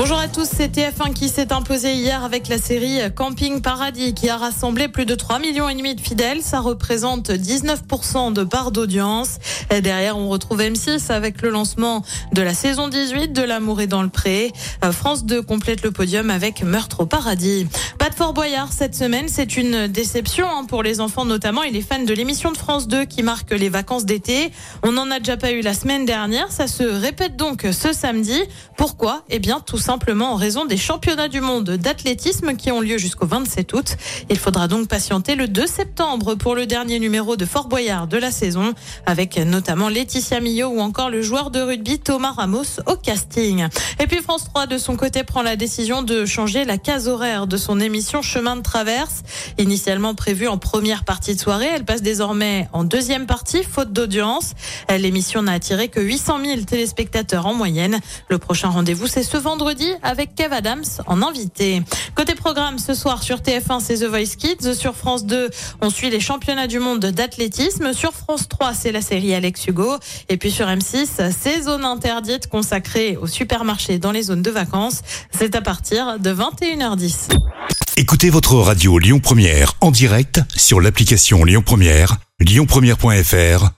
Bonjour à tous, c'est TF1 qui s'est imposé hier avec la série Camping Paradis qui a rassemblé plus de 3 millions et demi de fidèles. Ça représente 19% de part d'audience. Derrière, on retrouve M6 avec le lancement de la saison 18 de L'amour est dans le pré. Euh, France 2 complète le podium avec Meurtre au paradis. Pas de Fort Boyard cette semaine, c'est une déception hein, pour les enfants notamment et les fans de l'émission de France 2 qui marque les vacances d'été. On n'en a déjà pas eu la semaine dernière, ça se répète donc ce samedi. Pourquoi? Eh bien tout simplement en raison des championnats du monde d'athlétisme qui ont lieu jusqu'au 27 août. Il faudra donc patienter le 2 septembre pour le dernier numéro de Fort Boyard de la saison, avec notamment Laetitia Millot ou encore le joueur de rugby Thomas Ramos au casting. Et puis France 3 de son côté prend la décision de changer la case horaire de son émission Chemin de traverse. Initialement prévue en première partie de soirée, elle passe désormais en deuxième partie, faute d'audience. L'émission n'a attiré que 800 000 téléspectateurs en moyenne. Le prochain rendez-vous, c'est ce vendredi avec Kev Adams en invité. Côté programme, ce soir sur TF1, c'est The Voice Kids. Sur France 2, on suit les championnats du monde d'athlétisme. Sur France 3, c'est la série Alex Hugo. Et puis sur M6, c'est Zone Interdite consacrée aux supermarchés dans les zones de vacances. C'est à partir de 21h10. Écoutez votre radio Lyon Première en direct sur l'application Lyon Première, lyonpremière.fr